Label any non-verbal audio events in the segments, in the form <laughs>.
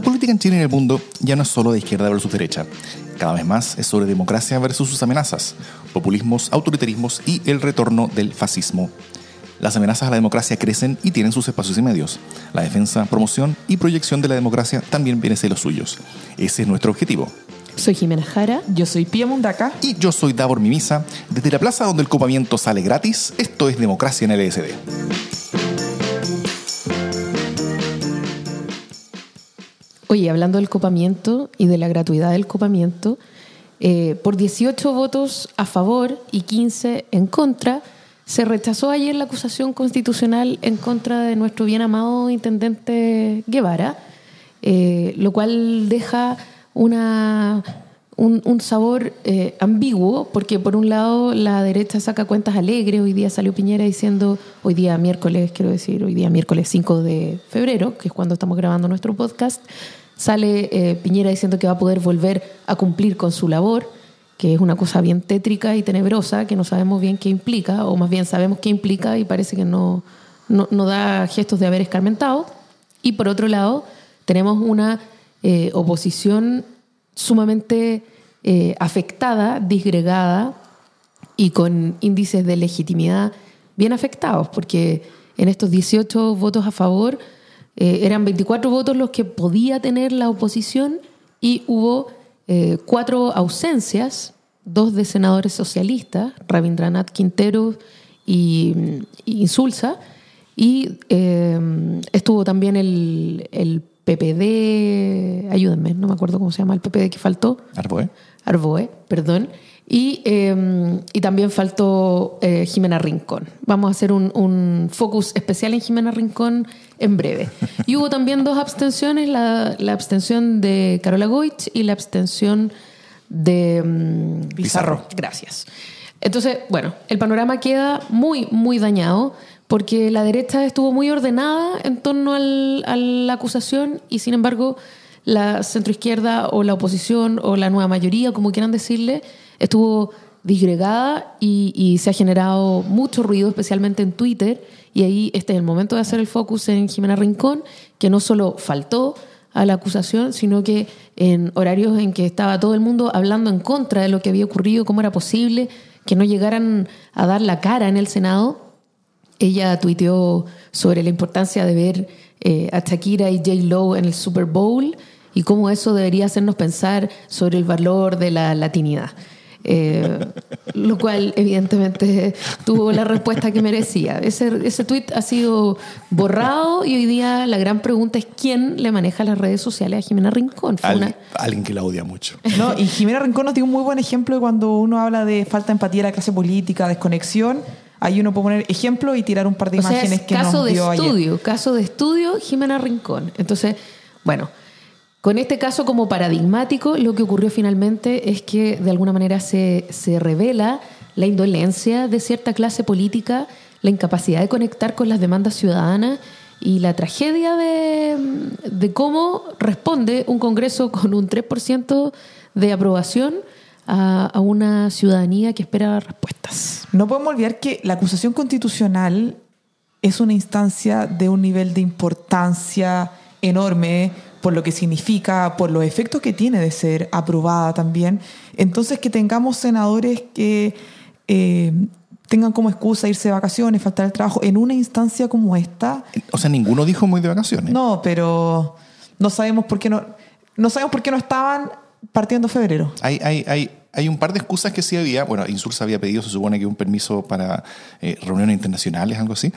La política en Chile y en el mundo ya no es solo de izquierda versus derecha. Cada vez más es sobre democracia versus sus amenazas, populismos, autoritarismos y el retorno del fascismo. Las amenazas a la democracia crecen y tienen sus espacios y medios. La defensa, promoción y proyección de la democracia también viene ser los suyos. Ese es nuestro objetivo. Soy Jimena Jara. Yo soy Pia Mundaca. Y yo soy Davor Mimisa. Desde la plaza donde el copamiento sale gratis, esto es Democracia en LSD. Oye, hablando del copamiento y de la gratuidad del copamiento, eh, por 18 votos a favor y 15 en contra, se rechazó ayer la acusación constitucional en contra de nuestro bien amado intendente Guevara, eh, lo cual deja una, un, sabor eh, ambiguo, porque por un lado la derecha saca cuentas alegres, hoy día salió Piñera diciendo, hoy día miércoles, quiero decir, hoy día miércoles 5 de febrero, que es cuando estamos grabando nuestro podcast, sale eh, Piñera diciendo que va a poder volver a cumplir con su labor, que es una cosa bien tétrica y tenebrosa, que no sabemos bien qué implica, o más bien sabemos qué implica y parece que no, no, da gestos de haber escarmentado. Y por otro lado, tenemos una eh, oposición sumamente eh, afectada, disgregada y con índices de legitimidad bien afectados, porque en estos 18 votos a favor, eh, eran 24 votos los que podía tener la oposición y hubo eh, cuatro ausencias, dos de senadores socialistas, Rabindranath Quintero y, Insulza, y eh, estuvo también el, el, PPD, ayúdenme, no me acuerdo cómo se llama el PPD que faltó. Arboe. Arboe, perdón. Y, em, y, también faltó eh, Jimena Rincón. Vamos a hacer un, un, focus especial en Jimena Rincón en breve. Y hubo también dos abstenciones, la, la abstención de Carola Goich y la abstención de um, Pizarro. Gracias. Entonces, bueno, el panorama queda muy, muy dañado porque la derecha estuvo muy ordenada en torno al, a la acusación y sin embargo la centroizquierda o la oposición o la nueva mayoría, como quieran decirle, estuvo disgregada y, se ha generado mucho ruido, especialmente en Twitter. Y ahí este es el momento de hacer el focus en Jimena Rincón, que no solo faltó a la acusación, sino que en horarios en que estaba todo el mundo hablando en contra de lo que había ocurrido, cómo era posible que no llegaran a dar la cara en el Senado, ella tuiteó sobre la importancia de ver eh, a Shakira y J. Lo en el Super Bowl y cómo eso debería hacernos pensar sobre el valor de la latinidad. Eh, lo cual evidentemente tuvo la respuesta que merecía. Ese, ese tweet ha sido borrado y hoy día la gran pregunta es quién le maneja las redes sociales a Jimena Rincón. alguien, que la odia mucho. No, y Jimena Rincón nos dio un muy buen ejemplo de cuando uno habla de falta de empatía de la clase política, desconexión. Ahí uno puede poner ejemplo y tirar un par de imágenes que caso nos dio de estudio, Caso de estudio, Jimena Rincón. Entonces, bueno, con este caso como paradigmático, lo que ocurrió finalmente es que de alguna manera se, se revela la indolencia de cierta clase política, la incapacidad de conectar con las demandas ciudadanas y la tragedia de, de cómo responde un Congreso con un 3% de aprobación a, a, una ciudadanía que espera respuestas. No podemos olvidar que la acusación constitucional es una instancia de un nivel de importancia enorme por lo que significa, por los efectos que tiene de ser aprobada también. Entonces, que tengamos senadores que eh, tengan como excusa irse de vacaciones, faltar el trabajo en una instancia como esta. O sea, ninguno dijo muy de vacaciones. No, pero no sabemos por qué no, no sabemos por qué no estaban partiendo febrero. Hay, hay, hay, hay un par de excusas que sí había. Bueno, Insursa había pedido, se supone que un permiso para eh, reuniones internacionales, algo así.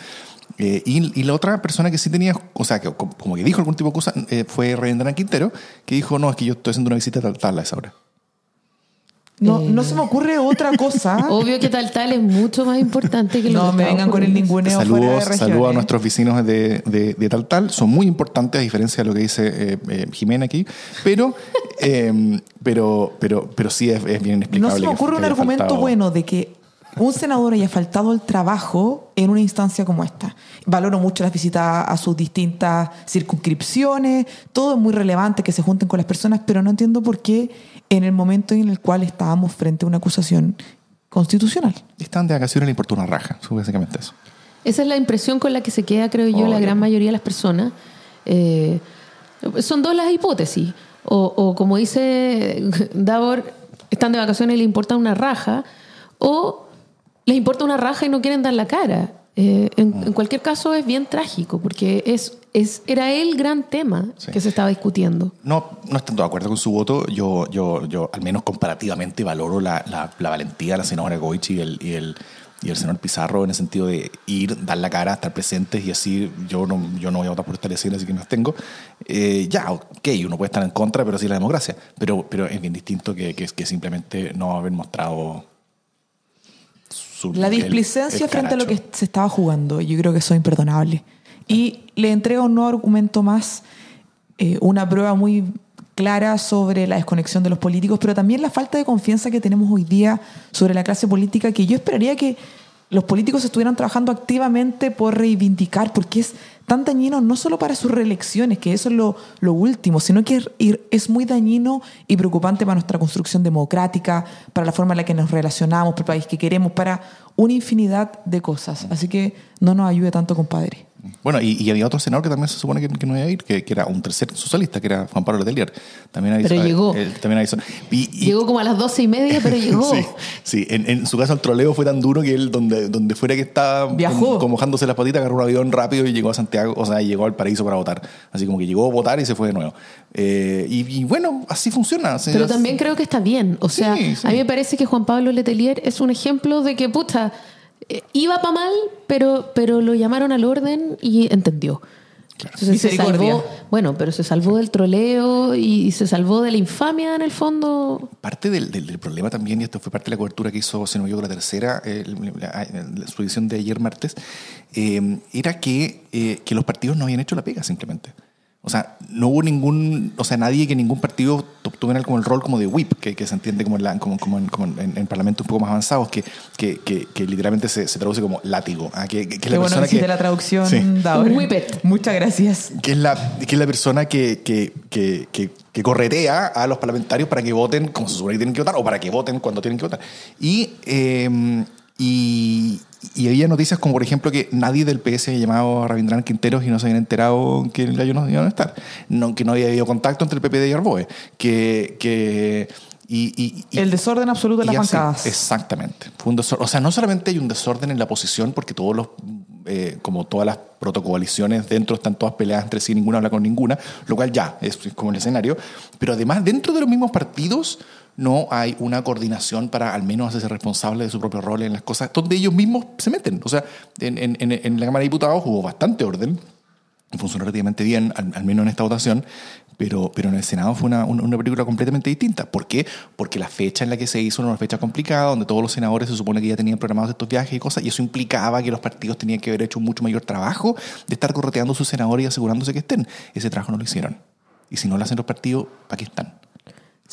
Eh, y, la otra persona que sí tenía, o sea, que como que dijo algún tipo de cosa, eh, fue Reyendana Quintero, que dijo, no, es que yo estoy haciendo una visita tal tal a esa hora. No, no se me ocurre otra cosa. <laughs> Obvio que tal tal es mucho más importante que lo No me vengan con el ningún Saludos, saludos a nuestros vecinos de, de, tal tal. Son muy importantes a diferencia de lo que dice eh, Jimena aquí. Pero, <laughs> em, pero, pero, pero sí es, bien inexplicable. No se me ocurre un argumento bueno de que un senador haya faltado el trabajo en una instancia como esta. Valoro mucho las visitas a sus distintas circunscripciones, todo es muy relevante que se junten con las personas, pero no entiendo por qué en el momento en el cual estábamos frente a una acusación constitucional. Están de vacaciones le importa una raja, básicamente eso. Esa es la impresión con la que se queda, creo yo, la gran mayoría de las personas. Eh, Son dos las hipótesis. O, o como dice Davor, están de vacaciones y le importa una raja, o les importa una raja y no quieren dar la cara. Eh, en, en cualquier caso es bien trágico, porque es, es, era el gran tema Sí. que se estaba discutiendo. No, no estoy de acuerdo con su voto. Yo, yo, yo al menos comparativamente valoro la, la, la valentía de la senadora Goich y el, y, el, y el senador Pizarro en el sentido de ir, dar la cara, estar presentes y así yo no, yo no voy a votar por esta elección, así que me abstengo. Eh, ya, ok, uno puede estar en contra, pero sí la democracia. Pero, pero es bien distinto que, que, que simplemente no haber mostrado La displicencia el frente a lo que se estaba jugando, yo creo que eso es imperdonable. Y le entrega un nuevo argumento más, eh, una prueba muy clara sobre la desconexión de los políticos, pero también la falta de confianza que tenemos hoy día sobre la clase política, que yo esperaría que los políticos estuvieran trabajando activamente por reivindicar, porque es tan dañino no solo para sus reelecciones, que eso es lo, lo último, sino que es- es muy dañino y preocupante para nuestra construcción democrática, para la forma en la que nos relacionamos, para el país que queremos, para una infinidad de cosas. Así que no nos ayude tanto, compadre. Bueno, y, y había otro senador que también se supone que, que no iba a ir, que, que era un tercer socialista, que era Juan Pablo Letelier. También avisó, Pero llegó. él también avisó. Y- y- Llegó como a las doce y media, pero <laughs> llegó. Sí, sí. En, en su caso el troleo fue tan duro que él, donde, donde fuera que estaba Viajó. como mojándose las patitas, agarró un avión rápido y llegó a Santiago, o sea, llegó al paraíso para votar. Así como que llegó a votar y se fue de nuevo. Eh, y, y bueno, así funciona. Así Pero es- también creo que está bien. O sea, Sí, sí. a mí me parece que Juan Pablo Letelier es un ejemplo de que, puta, eh, iba para mal, pero, pero lo llamaron al orden y entendió. Entonces se salvó, bueno, pero se salvó del troleo y se salvó de la infamia en el fondo. Parte del, del- del problema también, y esto fue parte de la cobertura que hizo, no me la tercera, eh, la, la- su edición de ayer martes, eh, era que, eh, que los partidos no habían hecho la pega simplemente. O sea, no hubo ningún, o sea, nadie que ningún partido tu- tuviera como el rol como de whip, que, que se entiende como en, la- como, como en, como en- en parlamentos un poco más avanzados, que, que, que, que literalmente se, se traduce como látigo. ah, que, que- que la bueno persona que la traducción, Sí. Whippet. Muchas gracias. que es la, que es la persona que, que, que, que, que corretea a los parlamentarios para que voten como se supone que tienen que votar o para que voten cuando tienen que votar. Y, eh, y, y había noticias como, por ejemplo, que nadie del PS había llamado a Rabindranath Quinteros y no se habían enterado que el gallo no iba a estar. No, que no había habido contacto entre el PPD y Arboe. Que... que y, y- y- El desorden absoluto de las así, bancadas. Exactamente. Fue un desorden. O sea, no solamente hay un desorden en la posición, porque todos los, eh, como todas las protocoaliciones dentro están todas peleadas entre sí, ninguna habla con ninguna, lo cual ya es, es como el escenario. Pero además, dentro de los mismos partidos, no hay una coordinación para al menos hacerse responsable de su propio rol en las cosas donde ellos mismos se meten. O sea, en, en- la Cámara de Diputados hubo bastante orden funcionó relativamente bien, al, menos en esta votación, pero, pero en el Senado fue una, una, una película completamente distinta. ¿Por qué? Porque la fecha en la que se hizo era una fecha complicada, donde todos los senadores se supone que ya tenían programados estos viajes y cosas, y eso implicaba que los partidos tenían que haber hecho un mucho mayor trabajo de estar correteando a sus senadores y asegurándose que estén. Ese trabajo no lo hicieron. Y si no lo hacen los partidos, ¿para qué están?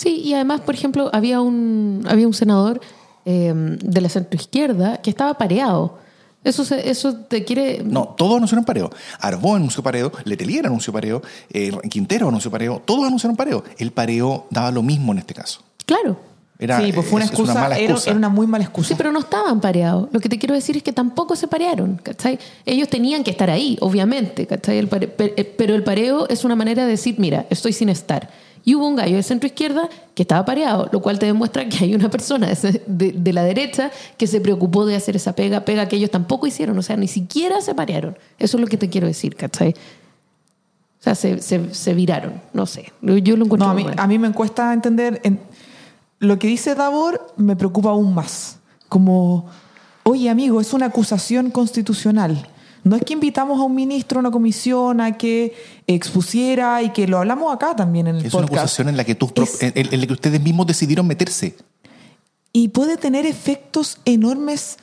Sí, y además, por ejemplo, había un, había un senador eh, de la centroizquierda que estaba pareado. Eso, se- eso te quiere... No, todos anunciaron pareo. Arbó anunció pareo, Letelier anunció pareo, eh, Quintero anunció pareo, todos anunciaron pareo. El pareo daba lo mismo en este caso. Claro. Era, sí, pues fue una es- es excusa, mala era, excusa. era una muy mala excusa. Sí, pero no estaban pareados. Lo que te quiero decir es que tampoco se parearon, ¿cachai? Ellos tenían que estar ahí, obviamente, ¿cachai? El pare- pe- eh, pero el pareo es una manera de decir, mira, estoy sin estar. Y hubo un gallo de centro izquierda que estaba pareado, lo cual te demuestra que hay una persona de, de- de la derecha que se preocupó de hacer esa pega, pega que ellos tampoco hicieron, o sea, ni siquiera se parearon. Eso es lo que te quiero decir, ¿cachai? O sea, se, se- se viraron, no sé. Yo lo encuentro No, a mí, a mí me cuesta entender. en- lo que dice Davor me preocupa aún más. Como, oye, amigo, es una acusación constitucional. No es que invitamos a un ministro a una comisión a que expusiera y que lo hablamos acá también en el Es una podcast. acusación en la que tú, Es- en, en la que ustedes mismos decidieron meterse. y puede tener efectos enormes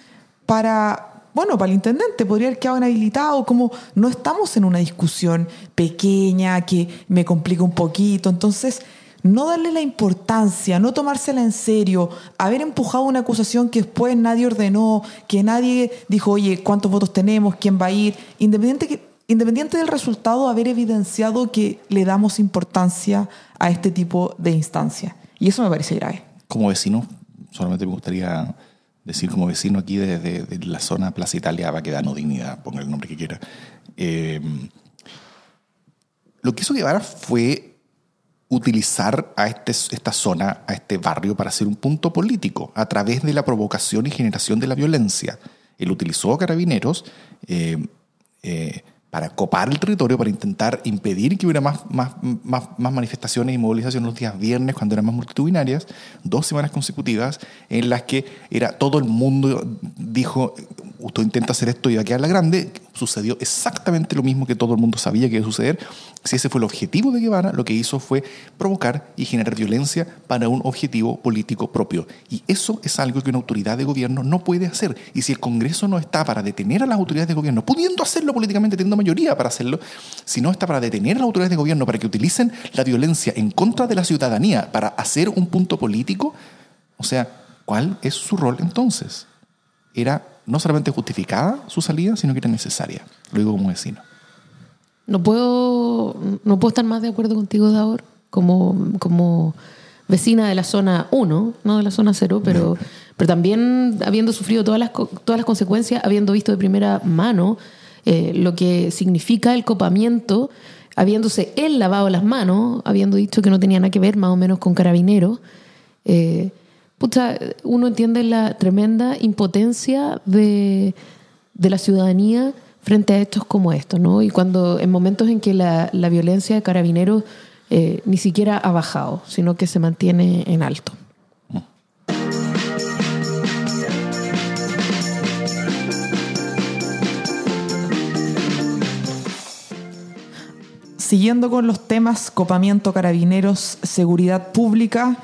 para, bueno, para el intendente, podría haber quedado inhabilitado, como no estamos en una discusión pequeña que me complica un poquito, entonces no darle la importancia, no tomársela en serio, haber empujado una acusación que después nadie ordenó, que nadie dijo, oye, ¿cuántos votos tenemos? ¿Quién va a ir? Independiente, del resultado, haber evidenciado que le damos importancia a este tipo de instancia. Y eso me parece grave. Como vecino, solamente me gustaría decir como vecino aquí de, de- de la zona Plaza Italia, Baquedano, Dignidad, ponga el nombre que quiera. Eh, lo que hizo Guevara fue utilizar a este, esta zona, a este barrio, para hacer un punto político a través de la provocación y generación de la violencia. Él utilizó carabineros eh, eh, para copar el territorio, para intentar impedir que hubiera más, más, manifestaciones y movilizaciones los días viernes, cuando eran más multitudinarias, dos semanas consecutivas en las que era todo el mundo dijo, usted intenta hacer esto y va a quedar la grande, sucedió exactamente lo mismo que todo el mundo sabía que iba a suceder. Si ese fue el objetivo de Guevara, lo que hizo fue provocar y generar violencia para un objetivo político propio. Y eso es algo que una autoridad de gobierno no puede hacer. Y si el Congreso no está para detener a las autoridades de gobierno, pudiendo hacerlo políticamente, teniendo mayoría para hacerlo, si no está para detener a las autoridades de gobierno para que utilicen la violencia en contra de la ciudadanía para hacer un punto político, o sea, ¿cuál es su rol entonces? Era no solamente justificada su salida, sino que era necesaria. Lo digo como vecino. No puedo, no puedo estar más de acuerdo contigo, Daor, como, como vecina de la zona 1, no de la zona 0, pero, pero también habiendo sufrido todas las, todas las consecuencias, habiendo visto de primera mano eh, lo que significa el copamiento, habiéndose él lavado las manos, habiendo dicho que no tenía nada que ver más o menos con carabineros. Eh, pucha, uno entiende la tremenda impotencia de, la ciudadanía frente a hechos como estos, ¿no? Y cuando en momentos en que la, violencia de carabineros eh, ni siquiera ha bajado, sino que se mantiene en alto. Siguiendo con los temas copamiento, carabineros, seguridad pública,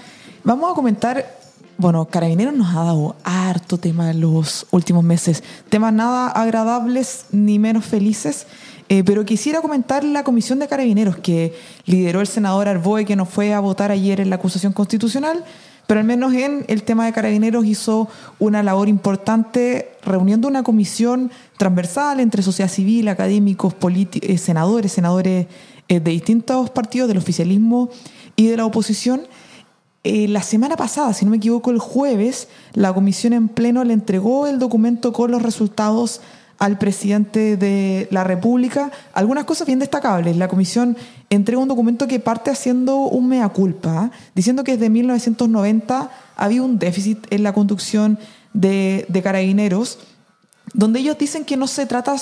vamos a comentar bueno, Carabineros nos ha dado harto tema en los últimos meses. Temas nada agradables ni menos felices. Eh, pero quisiera comentar la comisión de carabineros que lideró el senador Arboe, que nos fue a votar ayer en la acusación constitucional, pero al menos en el tema de carabineros hizo una labor importante reuniendo una comisión transversal entre sociedad civil, académicos, eh, senadores, senadores eh, de distintos partidos del oficialismo y de la oposición eh, la semana pasada, si no me equivoco, el jueves, la comisión en pleno le entregó el documento con los resultados al presidente de la República. Algunas cosas bien destacables. La comisión entrega un documento que parte haciendo un mea culpa, diciendo que desde 1990 había un déficit en la conducción de, de carabineros, donde ellos dicen que no se trata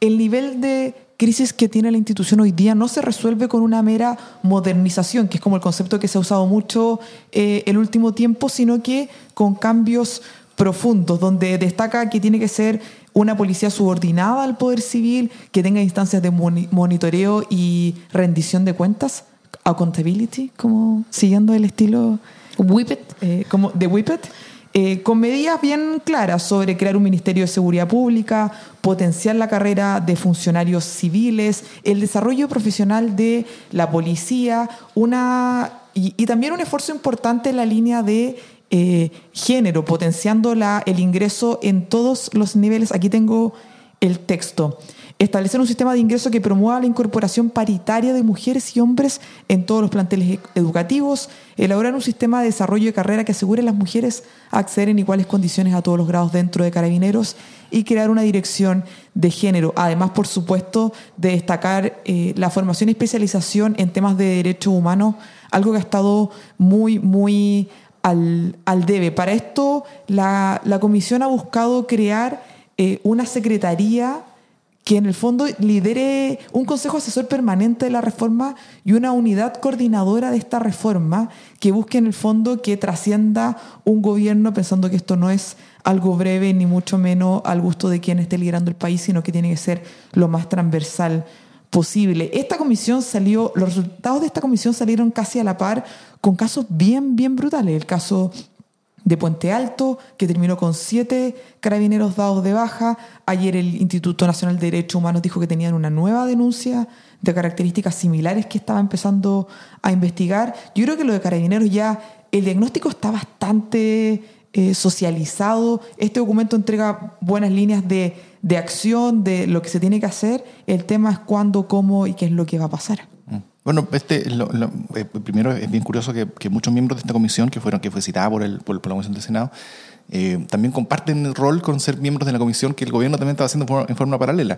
el nivel de crisis que tiene la institución hoy día no se resuelve con una mera modernización, que es como el concepto que se ha usado mucho eh, el último tiempo, sino que con cambios profundos, donde destaca que tiene que ser una policía subordinada al poder civil, que tenga instancias de monitoreo y rendición de cuentas, accountability, como siguiendo el estilo Whippet, eh, como de Whippet. Eh, con medidas bien claras sobre crear un Ministerio de Seguridad Pública, potenciar la carrera de funcionarios civiles, el desarrollo profesional de la policía, una, y, también un esfuerzo importante en la línea de eh, género, potenciando el ingreso en todos los niveles. Aquí tengo el texto. Establecer un sistema de ingreso que promueva la incorporación paritaria de mujeres y hombres en todos los planteles e-, educativos. Elaborar un sistema de desarrollo de carrera que asegure a las mujeres acceder en iguales condiciones a todos los grados dentro de carabineros y crear una dirección de género. Además, por supuesto, de destacar eh, la formación y especialización en temas de derechos humanos, algo que ha estado muy, muy al, debe. Para esto, la, comisión ha buscado crear eh, una secretaría que en el fondo lidere un consejo asesor permanente de la reforma y una unidad coordinadora de esta reforma que busque en el fondo que trascienda un gobierno pensando que esto no es algo breve ni mucho menos al gusto de quien esté liderando el país, sino que tiene que ser lo más transversal posible. Esta comisión salió, los resultados de esta comisión salieron casi a la par con casos bien, bien brutales. El caso de Puente Alto, que terminó con siete carabineros dados de baja. Ayer el Instituto Nacional de Derechos Humanos dijo que tenían una nueva denuncia de características similares que estaba empezando a investigar. Yo creo que lo de carabineros ya, el diagnóstico está bastante eh, socializado. Este documento entrega buenas líneas de, de acción, de lo que se tiene que hacer. El tema es cuándo, cómo y qué es lo que va a pasar. Bueno, este, eh, primero es bien curioso que, muchos miembros de esta comisión, que fueron que fue citada por, el, por, la Comisión del Senado, eh, también comparten el rol con ser miembros de la comisión que el gobierno también estaba haciendo en forma, paralela.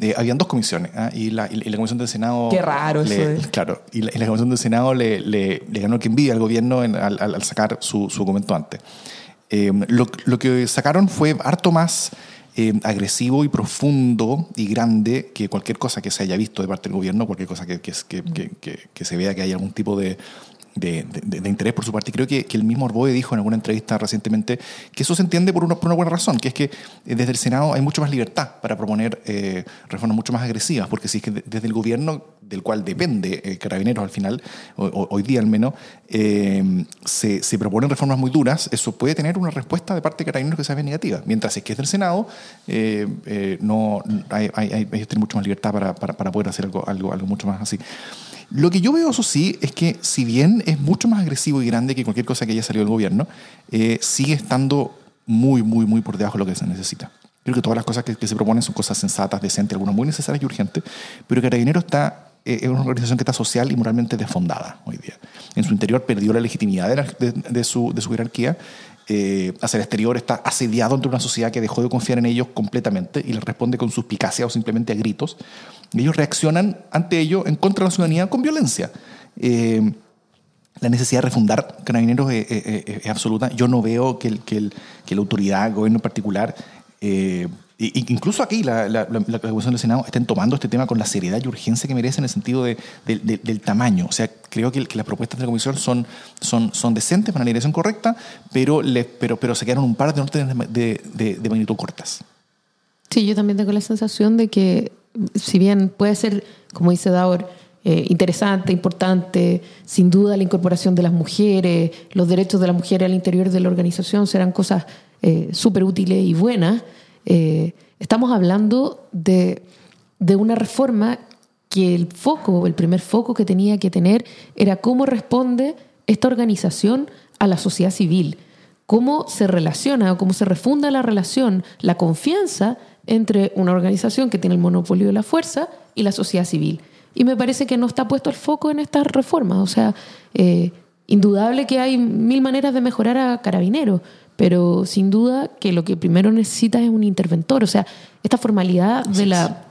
Eh, habían dos comisiones ¿ah? y, la, y, la, comisión del Senado... Qué raro eso Claro, y la, comisión del Senado le, le, ganó que envidia al gobierno al, al, sacar su, su documento antes. Eh, lo, lo, que sacaron fue harto más agresivo y profundo y grande que cualquier cosa que se haya visto de parte del gobierno, cualquier cosa que, que, que, que se vea que hay algún tipo de de, interés por su parte. Creo que, que, el mismo Orboe dijo en alguna entrevista recientemente que eso se entiende por una, por una buena razón, que es que eh, desde el Senado hay mucho más libertad para proponer eh, reformas mucho más agresivas, porque si es que desde el gobierno, del cual depende eh, Carabineros al final, hoy día al menos, se, se, proponen reformas muy duras, eso puede tener una respuesta de parte de Carabineros que sea negativa. Mientras es que es del Senado, no hay, hay, hay, mucho más libertad para, para, para poder hacer algo, algo, algo mucho más así. Lo que yo veo, eso sí, es que si bien es mucho más agresivo y grande que cualquier cosa que haya salido del gobierno, eh, sigue estando muy, muy, muy por debajo de lo que se necesita. Creo que todas las cosas que, se proponen son cosas sensatas, decentes, algunas muy necesarias y urgentes, pero Carabinero está eh, es una organización que está social y moralmente desfondada hoy día. En su interior perdió la legitimidad de, su, de su, jerarquía. Eh, hacia el exterior está asediado ante una sociedad que dejó de confiar en ellos completamente y les responde con suspicacia o simplemente a gritos ellos reaccionan ante ello en contra de la ciudadanía con violencia. Eh, la necesidad de refundar carabineros es, absoluta. Yo no veo que, que, la autoridad, el gobierno en particular, eh, incluso aquí la, la, Comisión del Senado, estén tomando este tema con la seriedad y urgencia que merece en el sentido del tamaño. O sea, creo que, las propuestas de la Comisión son, son, son decentes, en la dirección correcta, pero, pero, pero se quedaron un par de órdenes de, de magnitud cortas. Sí, yo también tengo la sensación de que si bien puede ser, como dice Daur, eh, interesante, importante, sin duda la incorporación de las mujeres, los derechos de las mujeres al interior de la organización serán cosas eh, súper útiles y buenas. Eh, estamos hablando de, de una reforma que el foco, el primer foco que tenía que tener era cómo responde esta organización a la sociedad civil, cómo se relaciona o cómo se refunda la relación, la confianza entre una organización que tiene el monopolio de la fuerza y la sociedad civil. Y me parece que no está puesto el foco en estas reformas. O sea, eh, indudable que hay mil maneras de mejorar a carabineros, pero sin duda que lo que primero necesita es un interventor. O sea, esta formalidad de la,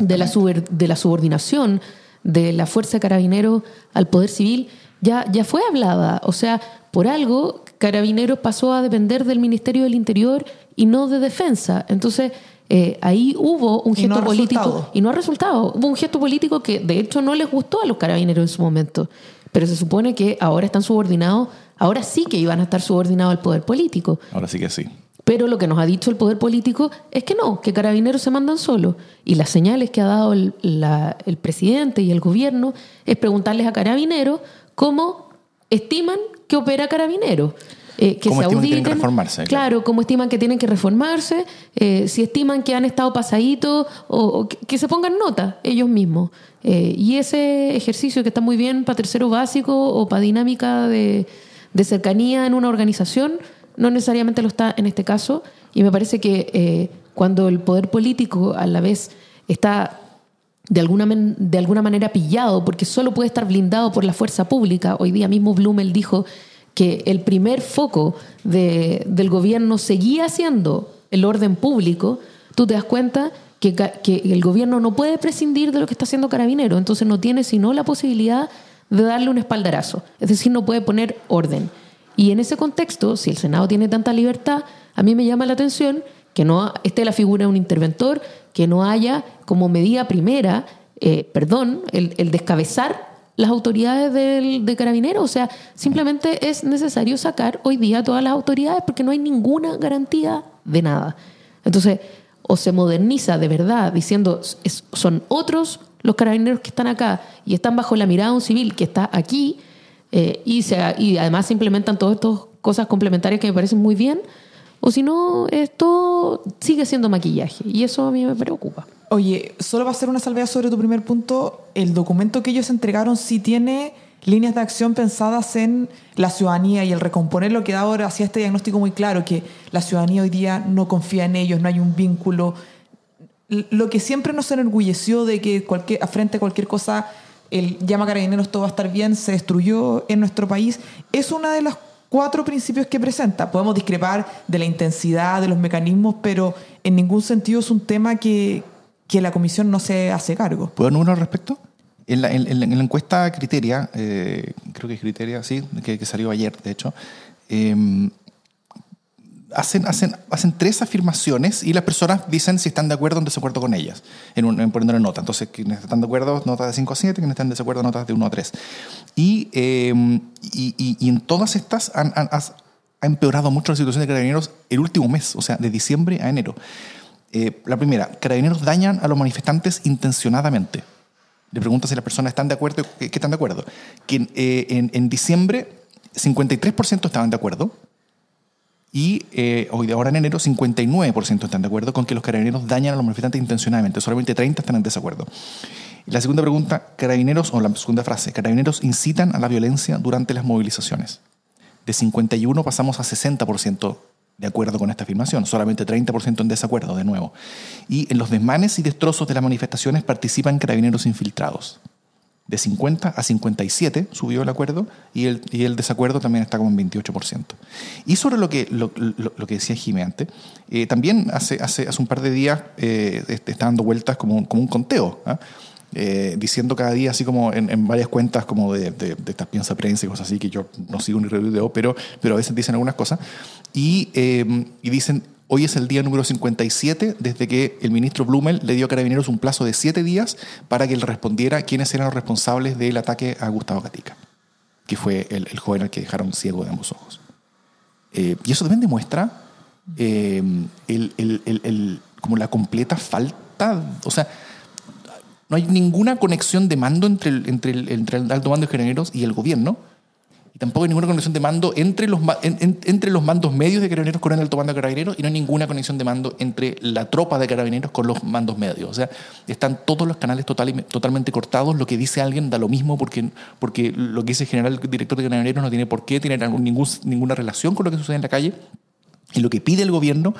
de la, de la subordinación de la fuerza de carabineros al poder civil ya, ya fue hablada. O sea, por algo, carabineros pasó a depender del Ministerio del Interior y no de defensa. Entonces, eh, ahí hubo un gesto político y no ha resultado. Hubo un gesto político que de hecho no les gustó a los carabineros en su momento, pero se supone que ahora están subordinados, ahora sí que iban a estar subordinados al poder político. Ahora sí que sí. Pero lo que nos ha dicho el poder político es que no, que carabineros se mandan solos. Y las señales que ha dado el, el presidente y el gobierno es preguntarles a carabineros cómo estiman que opera carabineros. Eh, que se estiman que tienen que reformarse? Claro, como estiman que tienen que reformarse, eh, si estiman que han estado pasaditos, o, que, se pongan nota ellos mismos. Eh, y ese ejercicio que está muy bien para tercero básico o para dinámica de, cercanía en una organización, no necesariamente lo está en este caso. Y me parece que cuando el poder político a la vez está de alguna, de alguna manera pillado, porque solo puede estar blindado por la fuerza pública. Hoy día mismo Blumel dijo que el primer foco del gobierno seguía siendo el orden público, tú te das cuenta que, el gobierno no puede prescindir de lo que está haciendo Carabinero, entonces no tiene sino la posibilidad de darle un espaldarazo, es decir, no puede poner orden. Y en ese contexto, si el Senado tiene tanta libertad, a mí me llama la atención que no esté la figura de un interventor, que no haya como medida primera, eh, perdón, el, el descabezar las autoridades del, de carabineros. O sea, simplemente es necesario sacar hoy día todas las autoridades porque no hay ninguna garantía de nada. Entonces, o se moderniza de verdad diciendo son otros los carabineros que están acá y están bajo la mirada de un civil que está aquí eh, y, se, y además se implementan todas estas cosas complementarias que me parecen muy bien, o si no, esto sigue siendo maquillaje y eso a mí me preocupa. Oye, solo va a ser una salvedad sobre tu primer punto. El documento que ellos entregaron sí tiene líneas de acción pensadas en la ciudadanía y el recomponer lo que da ahora hacía este diagnóstico muy claro, que la ciudadanía hoy día no confía en ellos, no hay un vínculo. Lo que siempre nos enorgulleció de que cualquier, frente a cualquier cosa el llama carabineros todo va a estar bien, se destruyó en nuestro país, es una de las cuatro principios que presenta. Podemos discrepar de la intensidad, de los mecanismos, pero en ningún sentido es un tema que, que la comisión no se hace cargo. ¿Puedo dar uno al respecto? En la, en, en la encuesta Criteria, eh, creo que es Criteria, sí, que, que salió ayer, de hecho, eh, hacen, hacen, hacen tres afirmaciones y las personas dicen si están de acuerdo o en desacuerdo con ellas, en, en poniendo nota. Entonces, quienes están de acuerdo, notas de 5 a 7, quienes están de desacuerdo, notas de 1 a 3. Y, eh, y, y, y, en todas estas han, han, ha empeorado mucho la situación de carabineros el último mes, o sea, de diciembre a enero. Eh, la primera, carabineros dañan a los manifestantes intencionadamente. Le preguntan si las personas están de acuerdo, ¿qué, están de acuerdo? Eh, en, diciembre 53% estaban de acuerdo, y eh, hoy de ahora en enero, 59% están de acuerdo con que los carabineros dañan a los manifestantes intencionadamente. Solamente 30 están en desacuerdo. La segunda pregunta, carabineros, o la segunda frase, carabineros incitan a la violencia durante las movilizaciones. De 51 pasamos a 60% de acuerdo con esta afirmación, solamente 30% en desacuerdo, de nuevo. Y en los desmanes y destrozos de las manifestaciones participan carabineros infiltrados de 50 a 57 subió el acuerdo y el, y el desacuerdo también está como en 28%. Y sobre lo que, lo, lo, que decía Jimé antes, eh, también hace, hace, hace un par de días eh, está dando vueltas como un, como un conteo, ¿eh? Eh, diciendo cada día, así como en, en varias cuentas como de, de, de, estas piensa prensa y cosas así, que yo no sigo ni review, pero, pero a veces dicen algunas cosas, y, eh, y dicen, Hoy es el día número 57 desde que el ministro Blumel le dio a Carabineros un plazo de siete días para que él respondiera quiénes eran los responsables del ataque a Gustavo Gatica, que fue el, el joven al que dejaron ciego de ambos ojos. Eh, y eso también demuestra eh, el, el, como la completa falta, o sea, no hay ninguna conexión de mando entre el, entre el, alto mando de Carabineros y el gobierno y tampoco hay ninguna conexión de mando entre los, en, en, entre los mandos medios de carabineros con el alto mando de carabineros y no hay ninguna conexión de mando entre la tropa de carabineros con los mandos medios. O sea, están todos los canales total, totalmente cortados. Lo que dice alguien da lo mismo porque, porque lo que dice el general director de carabineros no tiene por qué tener ningún, ninguna relación con lo que sucede en la calle. Y lo que pide el gobierno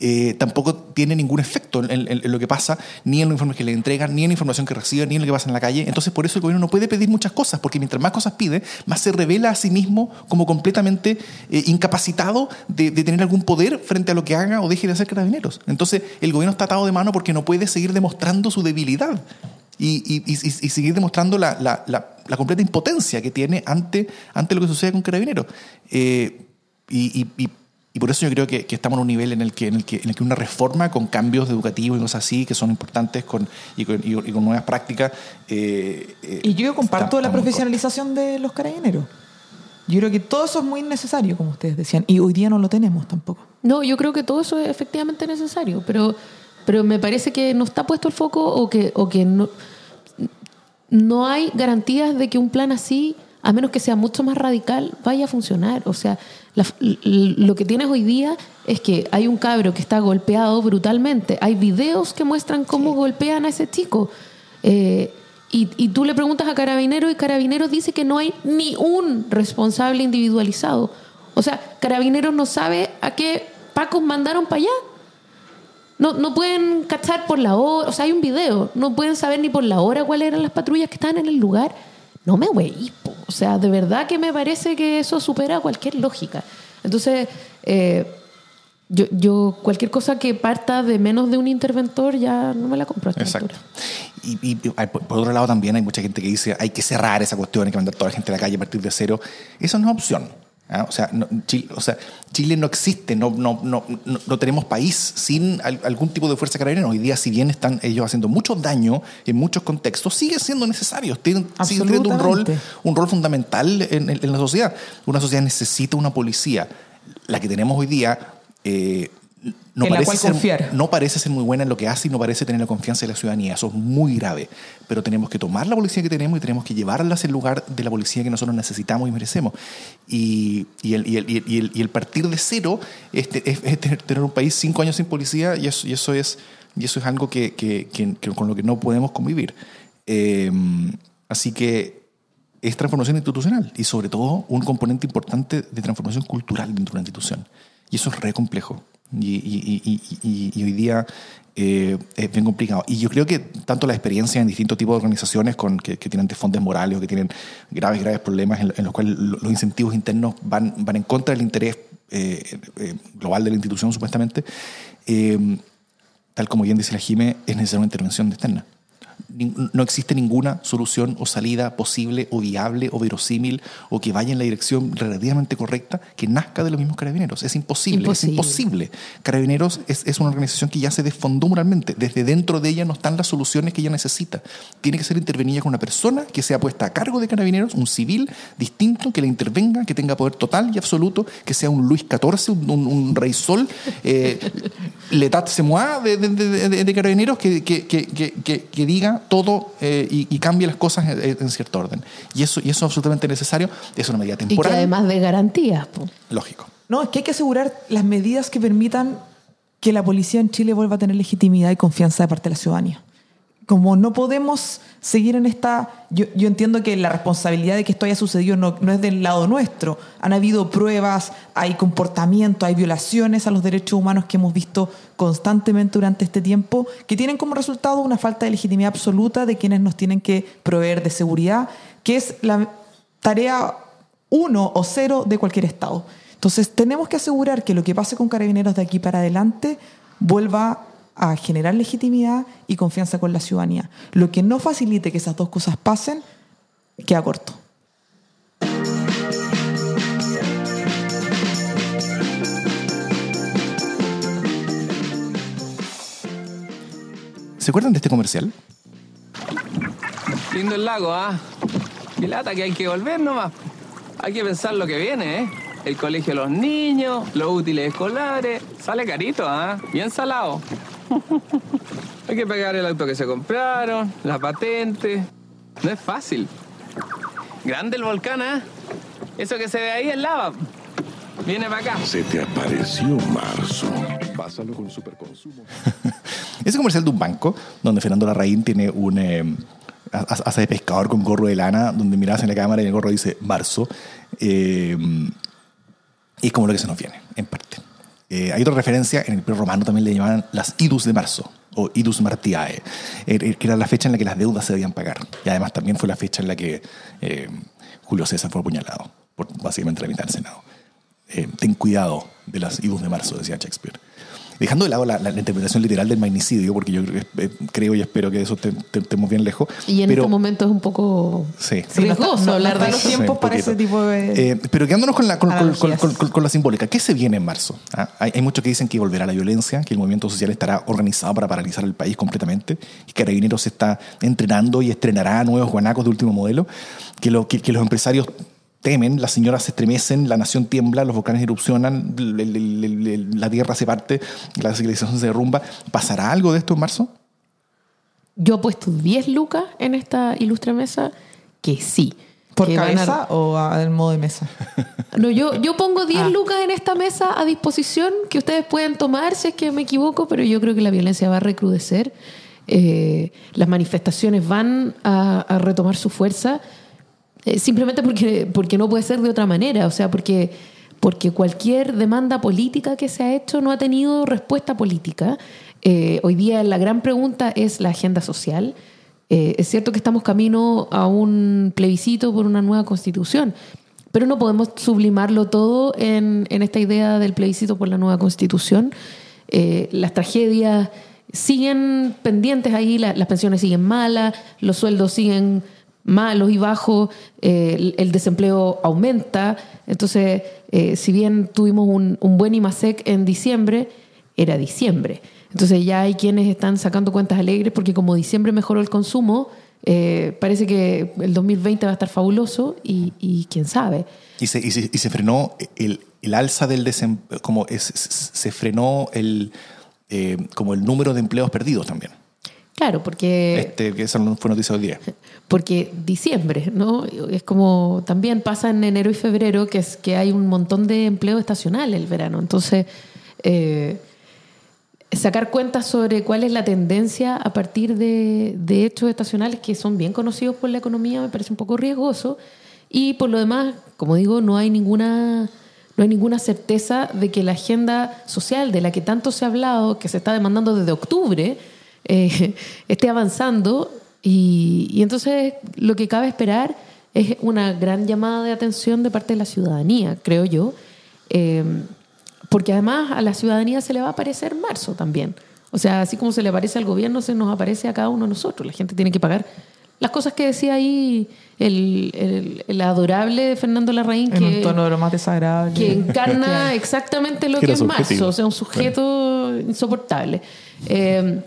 eh, tampoco tiene ningún efecto en, lo que pasa, ni en los informes que le entregan, ni en la información que recibe, ni en lo que pasa en la calle. Entonces, por eso el gobierno no puede pedir muchas cosas, porque mientras más cosas pide, más se revela a sí mismo como completamente eh, incapacitado de, tener algún poder frente a lo que haga o deje de hacer carabineros. Entonces, el gobierno está atado de mano porque no puede seguir demostrando su debilidad. Y, y, y, y, seguir demostrando la, la, la, la, completa impotencia que tiene ante, ante lo que sucede con Carabineros. Eh, y, y por eso yo creo que, que, estamos en un nivel en el, que, en, el que, en el que una reforma con cambios educativos y cosas así, que son importantes con, y, con, y con nuevas prácticas. Eh, eh, y yo comparto está, la profesionalización de los carabineros. Yo creo que todo eso es muy necesario, como ustedes decían, y hoy día no lo tenemos tampoco. No, yo creo que todo eso es efectivamente necesario, pero, pero me parece que no está puesto el foco o que, o que no, no hay garantías de que un plan así, a menos que sea mucho más radical, vaya a funcionar. O sea, la, lo que tienes hoy día es que hay un cabro que está golpeado brutalmente. Hay videos que muestran cómo sí. golpean a ese chico. Eh, y, y, tú le preguntas a Carabineros y Carabineros dice que no hay ni un responsable individualizado. O sea, Carabineros no sabe a qué Pacos mandaron para allá. No, no pueden cachar por la hora, o sea, hay un video, no pueden saber ni por la hora cuáles eran las patrullas que estaban en el lugar. No me güey, o sea, de verdad que me parece que eso supera cualquier lógica. Entonces, eh, yo, yo, cualquier cosa que parta de menos de un interventor ya no me la compro. A esta Exacto. Y, y, por otro lado también hay mucha gente que dice hay que cerrar esa cuestión, hay que mandar toda la gente a la calle a partir de cero. Eso no es opción. ¿Ah? O, sea, no, Chile, o, sea, Chile, no existe, no, no, no, no, tenemos país sin al, algún tipo de fuerza carabinera. Hoy día, si bien están ellos haciendo mucho daño en muchos contextos, sigue siendo necesario, tienen, siguen teniendo un rol, un rol fundamental en, en, en, la sociedad. Una sociedad necesita una policía. La que tenemos hoy día eh, no, parece ser, no parece ser muy buena en lo que hace y no parece tener la confianza de la ciudadanía. Eso es muy grave. Pero tenemos que tomar la policía que tenemos y tenemos que llevarla hacia el lugar de la policía que nosotros necesitamos y merecemos. Y, y, el, y, el, y el, el, partir de cero es, es, es, tener un país cinco años sin policía y eso, eso, es, y eso es algo que, que, que, que con lo que no podemos convivir. Eh, así que es transformación institucional y sobre todo un componente importante de transformación cultural dentro de una institución. Y eso es re complejo. Y, y- hoy día eh, es bien complicado. Y yo creo que tanto la experiencia en distintos tipos de organizaciones con, que, tienen desfondes morales o que tienen graves, graves problemas en, los cuales lo- los incentivos internos van, van en contra del interés eh, eh, global de la institución, supuestamente, eh, tal como bien dice la Jime, es necesaria una intervención externa. No existe ninguna solución o salida posible o viable o verosímil o que vaya en la dirección relativamente correcta que nazca de los mismos carabineros. Es imposible, Imposible. es imposible. Carabineros es, es una organización que ya se desfondó moralmente. Desde dentro de ella no están las soluciones que ella necesita. Tiene que ser intervenida con una persona que sea puesta a cargo de Carabineros, un civil distinto, que le intervenga, que tenga poder total y absoluto, que sea un Luis XIV, un, un- un rey sol, eh, <laughs> letat se de, de- de- Carabineros, que, que- que- que- que- que diga todo eh, y, y cambie las cosas en, en cierto orden. Y eso, y eso es absolutamente necesario. Es una medida Y que temporal. además de garantías. po. Lógico. No, es que hay que asegurar las medidas que permitan que la policía en Chile vuelva a tener legitimidad y confianza de parte de la ciudadanía. Como no podemos seguir en esta... Yo, entiendo que la responsabilidad de que esto haya sucedido no, no es del lado nuestro. Han habido pruebas, hay comportamiento, hay violaciones a los derechos humanos que hemos visto constantemente durante este tiempo, que tienen como resultado una falta de legitimidad absoluta de quienes nos tienen que proveer de seguridad, que es la tarea uno o cero de cualquier Estado. Entonces, tenemos que asegurar que lo que pase con carabineros de aquí para adelante vuelva a generar legitimidad y confianza con la ciudadanía. Lo que no facilite que esas dos cosas pasen, queda corto. ¿Se acuerdan de este comercial? Lindo el lago, ¿ah? Qué lata que hay que volver nomás. Hay que pensar lo que viene, ¿eh? El colegio de los niños, los útiles escolares. Sale carito, ¿ah? Bien salado. <laughs> hay que pagar el auto que se compraron, la patente. No es fácil. Grande el volcán, ¿ah? Eso que se ve ahí es lava. Viene para acá. Se te apareció marzo. Pásalo con superconsumo. <laughs> Ese comercial de un banco, donde Fernando Larraín tiene un. eh, ha- hace de pescador con gorro de lana, donde miras en la cámara y el gorro dice marzo. eh, y es como lo que se nos viene, en parte. Eh, hay otra referencia, en el Imperio Romano también le llamaban las idus de marzo, o idus martiae, eh, eh, que era la fecha en la que las deudas se debían pagar. Y además también fue la fecha en la que eh, Julio César fue apuñalado, por básicamente la mitad del Senado. Eh, ten cuidado de las idus de marzo, decía Shakespeare. Dejando de lado la, la- la interpretación literal del magnicidio, porque yo creo, eh, creo y espero que de eso te- te- estemos bien lejos. Y en pero, este momento es un poco Sí. Sí, riesgoso no- hablar de los tiempos un para ese tipo de... Eh, pero quedándonos con la, con, con- con- con la simbólica, ¿qué se viene en marzo? ¿Ah? Hay, hay muchos que dicen que volverá la violencia, que el movimiento social estará organizado para paralizar el país completamente, que Carabineros se está entrenando y estrenará nuevos guanacos de último modelo, que, lo- que- que los empresarios temen, las señoras se estremecen, la nación tiembla, los volcanes erupcionan, la tierra se parte, la civilización se derrumba. ¿Pasará algo de esto en marzo? Yo he puesto 10 lucas en esta ilustre mesa que sí. ¿Por que van a- cabeza o a- en modo de mesa? <laughs> No, yo, yo pongo 10 Ah. lucas en esta mesa a disposición que ustedes pueden tomar si es que me equivoco, pero yo creo que la violencia va a recrudecer. Eh, las manifestaciones van a, a retomar su fuerza eh, simplemente porque, porque no puede ser de otra manera. O sea, porque, porque cualquier demanda política que se ha hecho no ha tenido respuesta política. Eh, hoy día la gran pregunta es la agenda social. Eh, es cierto que estamos camino a un plebiscito por una nueva constitución, pero no podemos sublimarlo todo en, en esta idea del plebiscito por la nueva constitución. Las tragedias siguen pendientes ahí, la- las pensiones siguen malas, los sueldos siguen malos y bajos, eh, el, el desempleo aumenta. Entonces, eh, si bien tuvimos un, un buen IMASEC en diciembre, era diciembre. Entonces ya hay quienes están sacando cuentas alegres porque como diciembre mejoró el consumo, eh, parece que el 2020 va a estar fabuloso y, y quién sabe. Y se, y se, y se frenó el, el alza del desempleo, como es- se se frenó el, eh, como el número de empleos perdidos también. Claro, porque... Este, que esa no fue noticia hoy día. Porque diciembre, ¿no? Es como también pasa en enero y febrero que es que hay un montón de empleo estacional el verano. Entonces, eh, sacar cuentas sobre cuál es la tendencia a partir de, de hechos estacionales que son bien conocidos por la economía me parece un poco riesgoso. Y por lo demás, como digo, no hay ninguna no hay ninguna certeza de que la agenda social de la que tanto se ha hablado, que se está demandando desde octubre, eh, <laughs> esté avanzando. Y, y entonces lo que cabe esperar es una gran llamada de atención de parte de la ciudadanía, creo yo. Eh, porque además a la ciudadanía se le va a aparecer marzo también. O sea, así como se le aparece al gobierno, se nos aparece a cada uno de nosotros. La gente tiene que pagar las cosas que decía ahí el, el- el adorable Fernando Larraín, En que, un tono de lo más desagradable. que encarna <laughs> exactamente lo Que es subjetivo. marzo, o sea, un sujeto insoportable. Eh,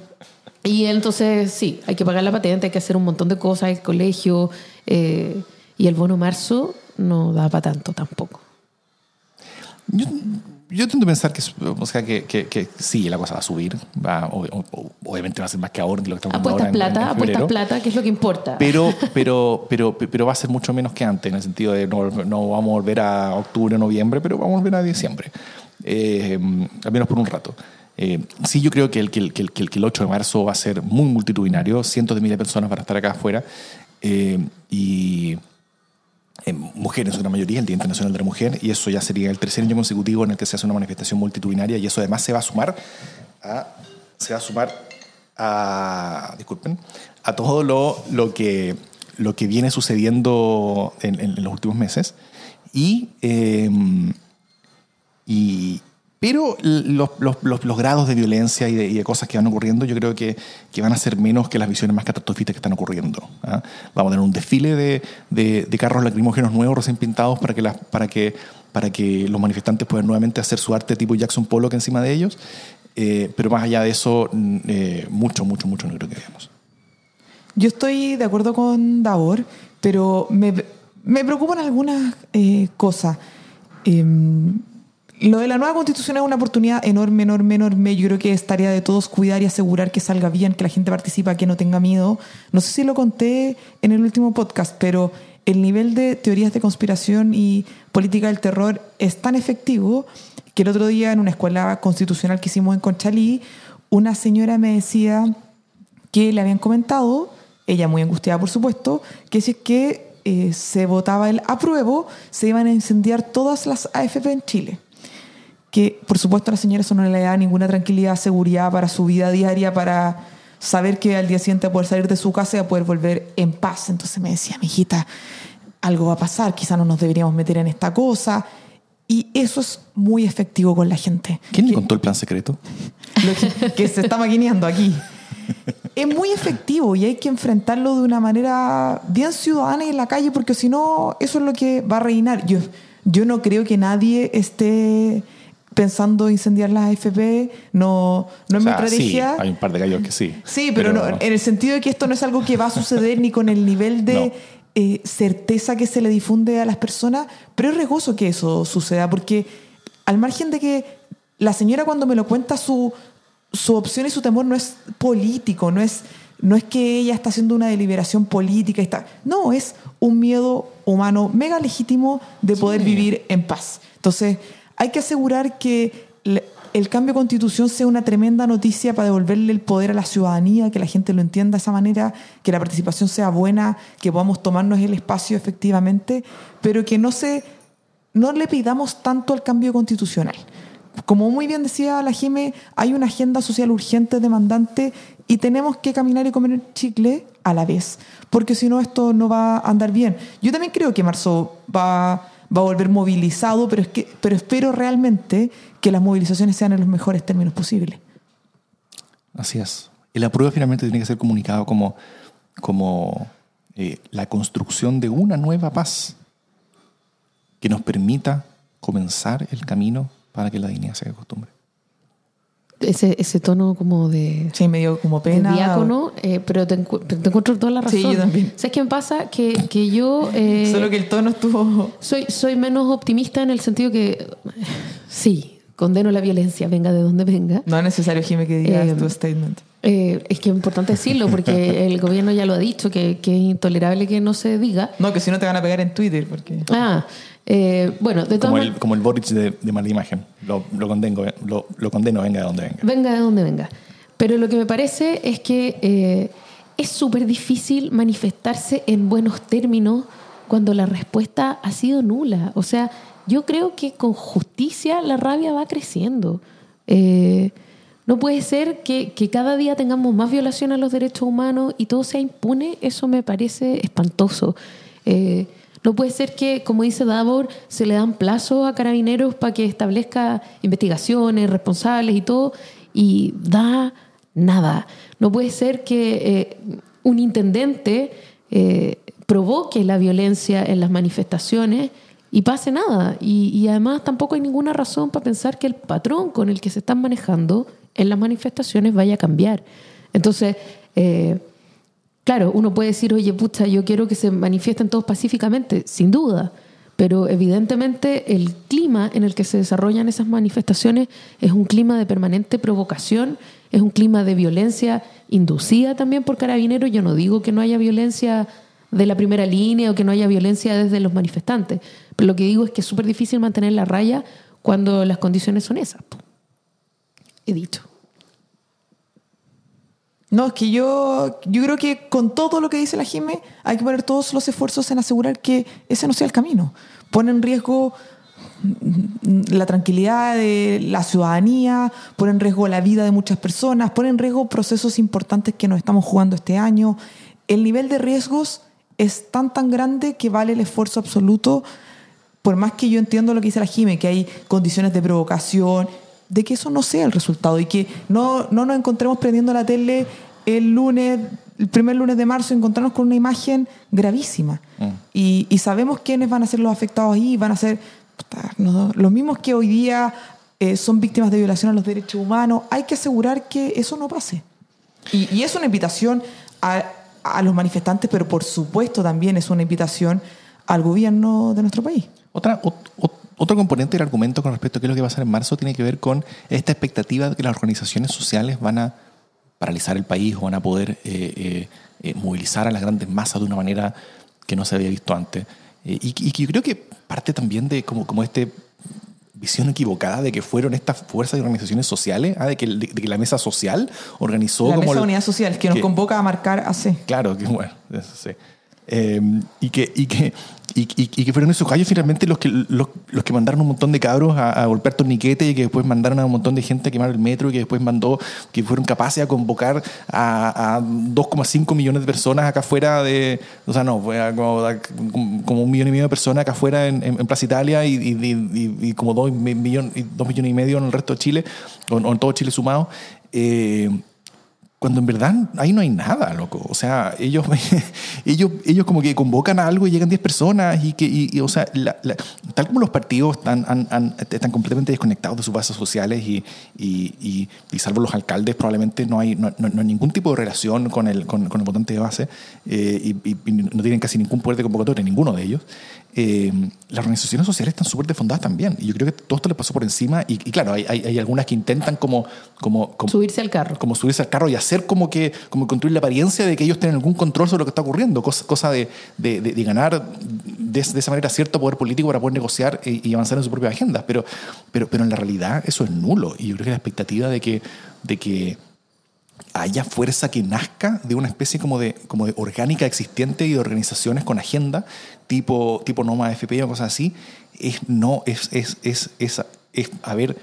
y entonces, sí, hay que pagar la patente, hay que hacer un montón de cosas, el colegio, eh, y el bono marzo no da para tanto tampoco. Yo, yo tiendo a pensar que, o sea, que, que, que sí, la cosa va a subir. Va, o- o- obviamente va a ser más que ahora de lo que estamos Apuestas ahora en- en- plata, en apuestas plata, que es lo que importa. Pero, <laughs> pero, pero, pero va a ser mucho menos que antes, en el sentido de no, no vamos a volver a octubre o noviembre, pero vamos a volver a diciembre. Eh, al menos por un rato. Eh, sí, yo creo que el, que, el, que, el, que el- que el 8 de marzo va a ser muy multitudinario, cientos de miles de personas van a estar acá afuera. eh, y eh, mujeres en su gran mayoría, el Día Internacional de la Mujer, y eso ya sería el tercer año consecutivo en el que se hace una manifestación multitudinaria, y eso además se va a sumar a, se va a sumar a, disculpen, a todo lo, lo, que, lo que viene sucediendo en, en- en los últimos meses. Y, eh, y, pero los, los- los- grados de violencia y de, cosas que van ocurriendo, yo creo que, que van a ser menos que las visiones más catastrofistas que están ocurriendo. ¿ah? Vamos a tener un desfile de, de- carros lacrimógenos nuevos, recién pintados, para que, las, para, que, para que los manifestantes puedan nuevamente hacer su arte tipo Jackson Pollock encima de ellos. Eh, pero más allá de eso, mm, eh, mucho, mucho, mucho no creo que veamos. Yo estoy de acuerdo con Davor, pero me, me preocupan algunas eh, cosas. Lo de la nueva constitución es una oportunidad enorme, enorme, enorme. Yo creo que es tarea de todos cuidar y asegurar que salga bien, que la gente participa, que no tenga miedo. No sé si lo conté en el último podcast, pero el nivel de teorías de conspiración y política del terror es tan efectivo que el otro día en una escuela constitucional que hicimos en Conchalí, una señora me decía que le habían comentado, ella muy angustiada por supuesto, que si es que eh, se votaba el apruebo, se iban a incendiar todas las AFP en Chile. Que por supuesto a la señora eso no le da ninguna tranquilidad, seguridad para su vida diaria, para saber que al día siguiente va a poder salir de su casa y va a poder volver en paz. Entonces me decía, mi hijita, algo va a pasar, quizá no nos deberíamos meter en esta cosa. Y eso es muy efectivo con la gente. ¿Quién le contó el plan secreto? lo que, que se está maquineando aquí. Es muy efectivo y hay que enfrentarlo de una manera bien ciudadana y en la calle, porque si no, eso es lo que va a reinar. Yo, yo no creo que nadie esté pensando incendiar las AFP, no, no es O sea, mi estrategia. Sí, hay un par de gallos que sí. Sí, pero, no, en el sentido de que esto no es algo que va a suceder ni con el nivel de No. eh, certeza que se le difunde a las personas, pero es riesgoso que eso suceda, porque al margen de que la señora cuando me lo cuenta, su, su opción y su temor no es político, no es, no es que ella está haciendo una deliberación política, y está, no, es un miedo humano mega legítimo de poder vivir en paz. Entonces, hay que asegurar que el cambio de constitución sea una tremenda noticia para devolverle el poder a la ciudadanía, que la gente lo entienda de esa manera, que la participación sea buena, que podamos tomarnos el espacio efectivamente, pero que no se no le pidamos tanto al cambio constitucional. Como muy bien decía la Jime, hay una agenda social urgente, demandante, y tenemos que caminar y comer chicle a la vez, porque si no esto no va a andar bien. Yo también creo que marzo va, va a volver movilizado, pero, es que, pero espero realmente que las movilizaciones sean en los mejores términos posibles. Así es. El apruebo finalmente tiene que ser comunicado como, como eh, la construcción de una nueva paz que nos permita comenzar el camino para que la dignidad sea costumbre. Ese, ese tono como de, Sí, me dio como de pena. diácono, eh, pero te, te encuentro toda la razón. Sí, yo también. ¿Sabes qué me pasa? Que, que yo... eh, Solo que el tono estuvo... Soy, soy menos optimista en el sentido que sí, condeno la violencia, venga de donde venga. No es necesario, Jime, que digas Eh, tu statement. Eh, es que es importante decirlo porque <laughs> el gobierno ya lo ha dicho, que, que es intolerable que no se diga. No, que si no te van a pegar en Twitter, porque... Ah, eh, bueno, de Como el, como el Boric de, de mala imagen. Lo, lo, condeno, lo, lo condeno, venga de donde venga. venga de donde venga. Pero lo que me parece es que eh, es súper difícil manifestarse en buenos términos cuando la respuesta ha sido nula. O sea, yo creo que con justicia la rabia va creciendo. Eh, no puede ser que, que cada día tengamos más violación a los derechos humanos y todo sea impune. Eso me parece espantoso. Eh, no puede ser que, como dice Davor, se le dan plazos a carabineros para que establezca investigaciones, responsables y todo, y da nada. No puede ser que eh, un intendente eh, provoque la violencia en las manifestaciones y pase nada. Y, además tampoco hay ninguna razón para pensar que el patrón con el que se están manejando en las manifestaciones vaya a cambiar. Entonces, eh, claro, uno puede decir, oye, pucha, yo quiero que se manifiesten todos pacíficamente, sin duda, pero evidentemente el clima en el que se desarrollan esas manifestaciones es un clima de permanente provocación, es un clima de violencia inducida también por carabineros. Yo no digo que no haya violencia de la primera línea o que no haya violencia desde los manifestantes, pero lo que digo es que es súper difícil mantener la raya cuando las condiciones son esas. He dicho. No, es que yo, yo creo que con todo lo que dice la Jime hay que poner todos los esfuerzos en asegurar que ese no sea el camino. Pone en riesgo la tranquilidad de la ciudadanía, pone en riesgo la vida de muchas personas, pone en riesgo procesos importantes que nos estamos jugando este año. El nivel de riesgos es tan tan grande que vale el esfuerzo absoluto, por más que yo entiendo lo que dice la Jime, que hay condiciones de provocación, de que eso no sea el resultado y que no, no nos encontremos prendiendo la tele el lunes, el primer lunes de marzo, encontrarnos con una imagen gravísima. Y, y sabemos quiénes van a ser los afectados ahí, van a ser puta, no, los mismos que hoy día eh, son víctimas de violación a los derechos humanos. Hay que asegurar que eso no pase. Y, y es una invitación a, a los manifestantes, pero por supuesto también es una invitación al gobierno de nuestro país. Otra, ot- ot- otro componente del argumento con respecto a qué es lo que va a pasar en marzo tiene que ver con esta expectativa de que las organizaciones sociales van a paralizar el país o van a poder eh, eh, eh, movilizar a las grandes masas de una manera que no se había visto antes. Eh, y, que yo creo que parte también de como, como este visión equivocada de que fueron estas fuerzas y organizaciones sociales, ah, de, que, de, de que la mesa social organizó La como Mesa el- Unidad Social, que nos que- convoca a marcar AC. Claro, que bueno, eso <laughs> sí. Eh, y, que, y, que, y, y- y que fueron esos gallos finalmente los que, los, los que mandaron un montón de cabros a, a golpear torniquetes y que después mandaron a un montón de gente a quemar el metro y que después mandó, que fueron capaces de convocar a, a 2,5 millones de personas acá afuera de, o sea, no, a como, como un millón y medio de personas acá afuera en, en- en Plaza Italia y, y- como dos, mi- millón, y dos millones y medio en el resto de Chile, o, o en todo Chile sumado. Eh, cuando en verdad ahí no hay nada, loco. O sea, ellos, <laughs> ellos, ellos como que convocan a algo y llegan 10 personas y que, y, y, o sea, la- tal como los partidos están, están completamente desconectados de sus bases sociales y, y, salvo los alcaldes probablemente no hay, no, no- no hay ningún tipo de relación con el, con, con el votante de base eh, y no tienen casi ningún poder de convocatoria, ninguno de ellos. Eh, las organizaciones sociales están súper defondadas también. Y yo creo que todo esto le pasó por encima. Y, y claro, hay, hay, hay algunas que intentan como, como, como Subirse al carro. como subirse al carro y hacer como que como construir la apariencia de que ellos tienen algún control sobre lo que está ocurriendo, cosa, cosa de, de- de- de ganar de, de esa manera cierto poder político para poder negociar y, y avanzar en sus propias agendas. Pero, pero, pero en la realidad eso es nulo. Y yo creo que la expectativa de que, de que haya fuerza que nazca de una especie como de, como de orgánica existente y de organizaciones con agenda, tipo, tipo Noma FP o cosas así, es no, es, es, es, es, es haber,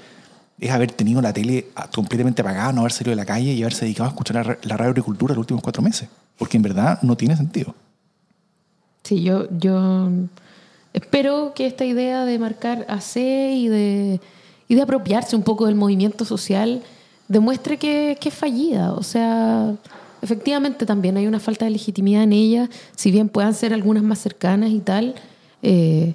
es haber tenido la tele completamente apagada, no haber salido de la calle y haberse dedicado a escuchar la, la radio agricultura los últimos cuatro meses. Porque en verdad no tiene sentido. Sí, yo, yo espero que esta idea de marcar AC y de, y de apropiarse un poco del movimiento social demuestre que, que es fallida. O sea, efectivamente también hay una falta de legitimidad en ella, si bien puedan ser algunas más cercanas y tal. eh,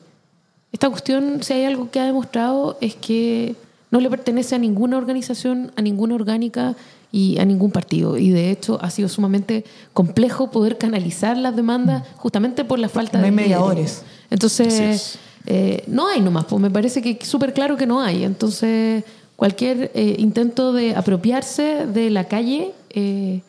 esta cuestión, si hay algo que ha demostrado, es que no le pertenece a ninguna organización, a ninguna orgánica y a ningún partido. Y de hecho ha sido sumamente complejo poder canalizar las demandas justamente por la falta No hay de mediadores. Entonces, eh, no hay nomás, pues me parece que es súper claro que no hay. Entonces, cualquier eh, intento de apropiarse de la calle, eh,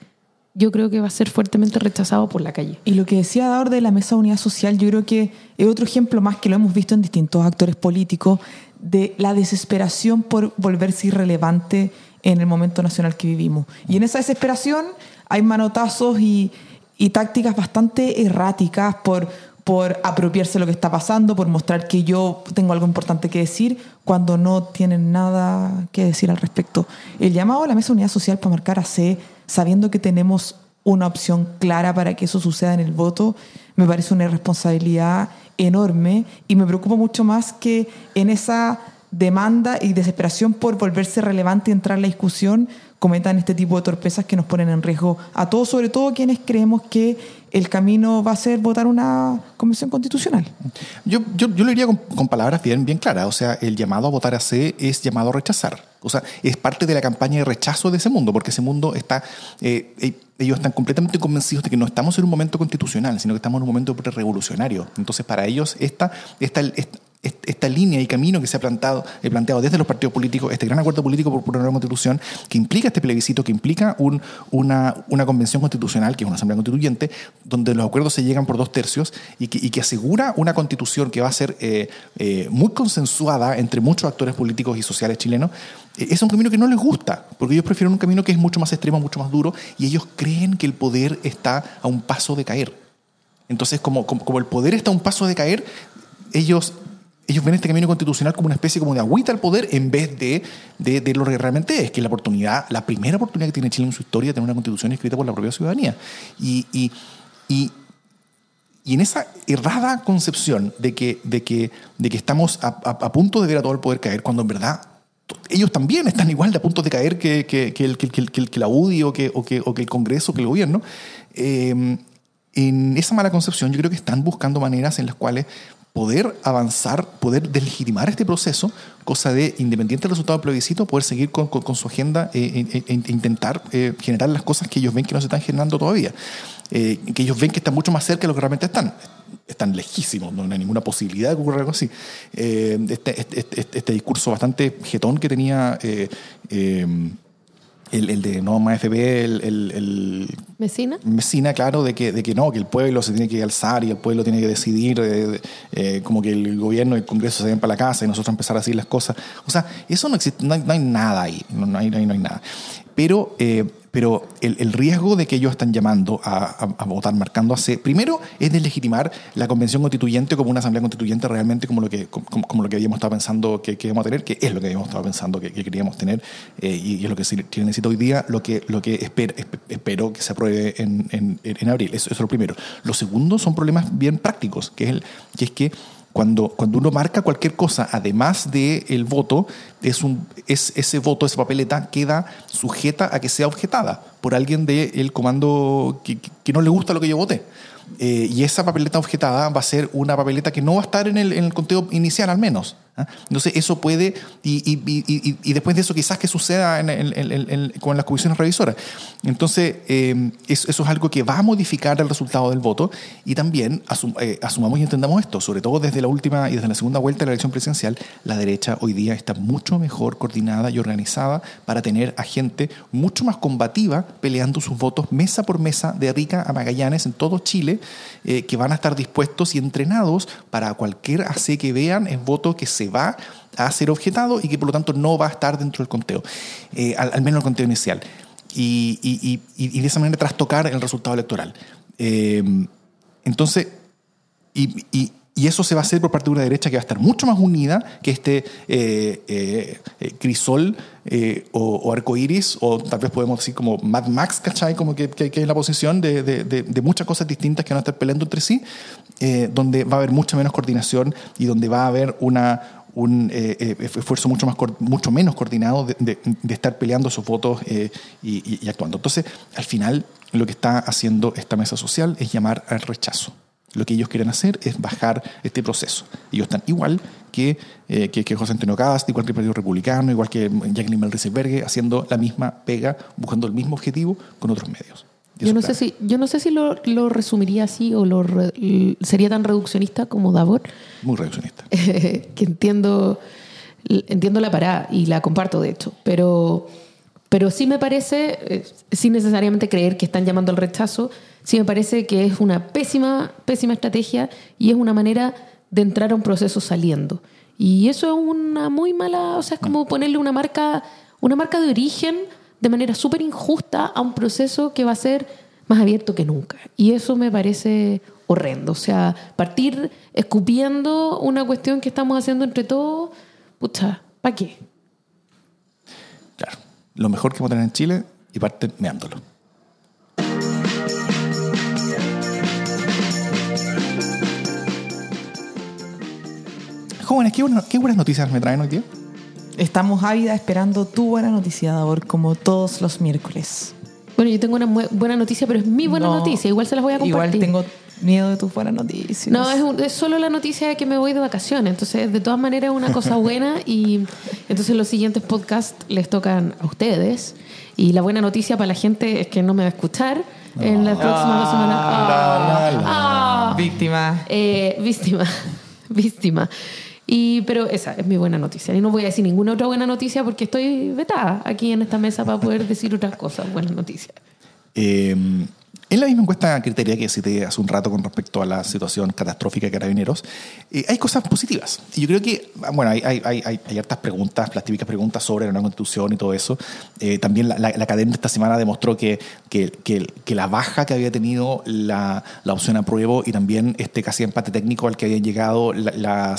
yo creo que va a ser fuertemente rechazado por la calle. Y lo que decía Daur de la Mesa de Unidad Social, yo creo que es otro ejemplo más que lo hemos visto en distintos actores políticos de la desesperación por volverse irrelevante en el momento nacional que vivimos. Y en esa desesperación hay manotazos y, y tácticas bastante erráticas por, por apropiarse de lo que está pasando, por mostrar que yo tengo algo importante que decir, cuando no tienen nada que decir al respecto. El llamado a la mesa de unidad social para marcar a C, sabiendo que tenemos una opción clara para que eso suceda en el voto, me parece una irresponsabilidad enorme y me preocupa mucho más que en esa demanda y desesperación por volverse relevante y entrar en la discusión, cometan este tipo de torpezas que nos ponen en riesgo a todos, sobre todo quienes creemos que el camino va a ser votar una convención constitucional. Yo, yo, yo lo diría con, palabras bien, bien claras. O sea, el llamado a votar a C es llamado a rechazar. O sea, es parte de la campaña de rechazo de ese mundo, porque ese mundo está. eh, eh, ellos están completamente convencidos de que no estamos en un momento constitucional, sino que estamos en un momento revolucionario. Entonces, para ellos, esta, esta, esta, esta línea y camino que se ha plantado, eh, planteado desde los partidos políticos, este gran acuerdo político por, una nueva constitución, que implica este plebiscito, que implica un, una, convención constitucional, que es una asamblea constituyente, donde los acuerdos se llegan por dos tercios y que, asegura una constitución que va a ser eh, eh, muy consensuada entre muchos actores políticos y sociales chilenos, eh, es un camino que no les gusta, porque ellos prefieren un camino que es mucho más extremo, mucho más duro, y ellos creen que el poder está a un paso de caer. Entonces, como el poder está a un paso de caer, ellos ellos ven este camino constitucional como una especie como de agüita al poder en vez de, de, de, lo que realmente es, que la oportunidad, la primera oportunidad que tiene Chile en su historia de tener una constitución escrita por la propia ciudadanía. Y, y, y, y en esa errada concepción de que, de que, de que estamos a, punto de ver a todo el poder caer, cuando en verdad ellos también están igual de a punto de caer que, que, que, el, que, la UDI o que, o, o que el Congreso, que el gobierno, eh, en esa mala concepción yo creo que están buscando maneras en las cuales poder avanzar, poder deslegitimar este proceso, cosa de, independiente del resultado del plebiscito, poder seguir con, su agenda e, intentar eh, generar las cosas que ellos ven que no se están generando todavía, eh, que ellos ven que están mucho más cerca de lo que realmente están. Están lejísimos, no hay ninguna posibilidad de que ocurra algo así. Este, este, este, este, discurso bastante jetón que tenía el, el, de no más FP, el, el, el, Mesina. Mesina, claro, de que, de que no, que el pueblo se tiene que alzar y el pueblo tiene que decidir, eh, eh, como que el gobierno y el Congreso se vayan para la casa y nosotros empezar a decir las cosas. O sea, eso no existe, no hay, no hay nada ahí, no hay, no hay, no hay nada. Pero, eh, pero el, el, riesgo de que ellos están llamando a, a, votar marcando a C, primero es deslegitimar la convención constituyente como una asamblea constituyente realmente como lo que, como, como lo que habíamos estado pensando que, que íbamos a tener, que es lo que habíamos estado pensando que, que queríamos tener eh, y, es lo que Chile necesita hoy día, lo que, lo que espero, que se apruebe en, en, abril. Eso, eso, es lo primero. Lo segundo son problemas bien prácticos, que es, el, que, es que cuando, cuando uno marca cualquier cosa, además del el voto, es un, es, ese voto, esa papeleta, queda sujeta a que sea objetada por alguien del comando que, que, no le gusta lo que yo voté. Eh, y esa papeleta objetada va a ser una papeleta que no va a estar en el, en el conteo inicial, al menos. ¿Eh? Entonces, eso puede, y, después de eso, quizás que suceda con las comisiones revisoras. Entonces, eh, eso, es algo que va a modificar el resultado del voto y también eh, asumamos y entendamos esto, sobre todo desde la última y desde la segunda vuelta de la elección presidencial, la derecha hoy día está mucho mejor coordinada y organizada para tener a gente mucho más combativa peleando sus votos mesa por mesa de Rica a Magallanes en todo Chile, eh, que van a estar dispuestos y entrenados para cualquier AC que vean en voto que se va a ser objetado y que por lo tanto no va a estar dentro del conteo, eh, al, menos el conteo inicial. Y, de esa manera trastocar el resultado electoral. Eh, entonces, y, eso se va a hacer por parte de una derecha que va a estar mucho más unida que este eh, crisol o, o arcoíris, o tal vez podemos decir como Mad Max, ¿cachai? Como que, es la posición de, muchas cosas distintas que van a estar peleando entre sí, donde va a haber mucha menos coordinación y donde va a haber una, un eh, esfuerzo mucho, más, mucho menos coordinado de, de, estar peleando esos votos eh, y, y, y, actuando. Entonces, al final, lo que está haciendo esta mesa social es llamar al rechazo. Lo que ellos quieren hacer es bajar este proceso. Ellos están igual que, eh, que, que, José Antonio Cast, igual que el Partido Republicano, igual que Jacqueline Melrisebergue, haciendo la misma pega, buscando el mismo objetivo con otros medios. Yo no, sé si, yo no sé si lo, lo resumiría así o lo re, sería tan reduccionista como Davor. Muy reduccionista. <laughs> que entiendo, entiendo la parada y la comparto, de hecho. Pero, pero sí me parece, eh, sin necesariamente creer que están llamando al rechazo, sí me parece que es una pésima, pésima estrategia y es una manera de entrar a un proceso saliendo. Y eso es una muy mala, o sea, es como ponerle una marca, una marca de origen de manera súper injusta a un proceso que va a ser más abierto que nunca. Y eso me parece horrendo. O sea, partir escupiendo una cuestión que estamos haciendo entre todos, pucha, ¿para qué? Claro. Lo mejor que podemos tener en Chile y parten meándolo. Jóvenes, ¿qué, buena- qué buenas noticias me traen hoy día? Estamos ávidas esperando tu buena noticia, Davor, como todos los miércoles. Bueno, yo tengo una buena noticia, pero es mi buena No, noticia. Igual se las voy a compartir. Igual tengo miedo de tus buenas noticias. No, es, un- es solo la noticia de que me voy de vacaciones. Entonces, de todas maneras, es una cosa <laughs> buena. Y entonces, los siguientes podcasts les tocan a ustedes. Y la buena noticia para la gente es que no me va a escuchar en las próximas dos semanas. Ah, ah. Víctima. Eh, víctima. <laughs> víctima. Y, pero esa es mi buena noticia. Y no voy a decir ninguna otra buena noticia porque estoy vetada aquí en esta mesa para poder decir otras cosas. Buenas noticias. Eh, en la misma encuesta criteria que cité hace un rato con respecto a la situación catastrófica de carabineros, eh, hay cosas positivas. Y yo creo que, bueno, hay, hay, hartas preguntas, las típicas preguntas sobre la nueva constitución y todo eso. Eh, también la, la, la cadena esta semana demostró que, la baja que había tenido la, opción apruebo y también este casi empate técnico al que habían llegado la,